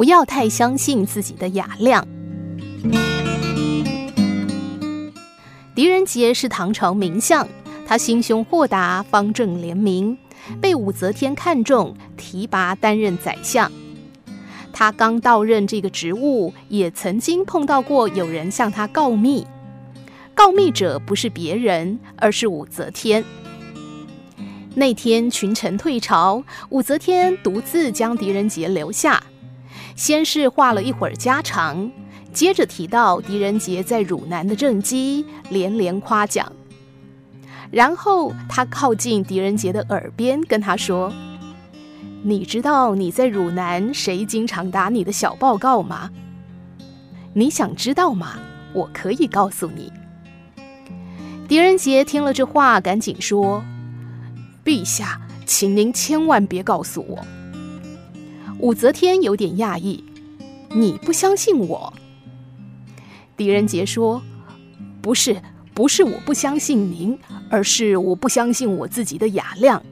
不要太相信自己的雅量。狄仁杰是唐朝名相，他心胸豁达，方正廉明，被武则天看中，提拔担任宰相。他刚到任这个职务，也曾经碰到过有人向他告密。告密者不是别人，而是武则天。那天群臣退朝，武则天独自将狄仁杰留下，先是话了一会儿家常，接着提到狄仁杰在汝南的政绩，连连夸奖。然后他靠近狄仁杰的耳边，跟他说：“你知道你在汝南谁经常打你的小报告吗？你想知道吗？我可以告诉你。”狄仁杰听了这话，赶紧说：“陛下，请您千万别告诉我。”武则天有点讶异：“你不相信我？”狄仁杰说：“不是，不是我不相信您，而是我不相信我自己的雅量。”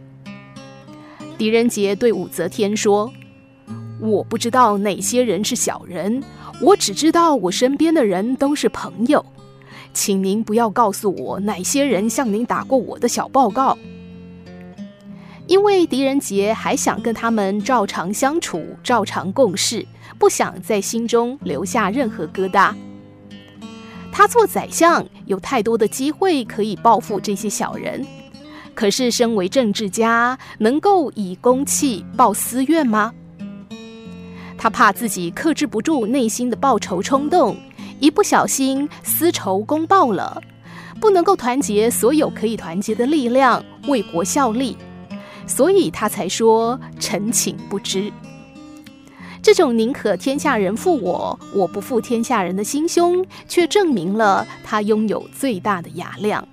狄仁杰对武则天说：“我不知道哪些人是小人，我只知道我身边的人都是朋友。”请您不要告诉我哪些人向您打过我的小报告，因为狄仁杰还想跟他们照常相处、照常共事，不想在心中留下任何疙瘩。他做宰相有太多的机会可以报复这些小人，可是身为政治家，能够以公器报私怨吗？他怕自己克制不住内心的报仇冲动。一不小心私仇公报了，不能够团结所有可以团结的力量为国效力，所以他才说臣请不知。这种宁可天下人负我，我不负天下人的心胸，却证明了他拥有最大的雅量。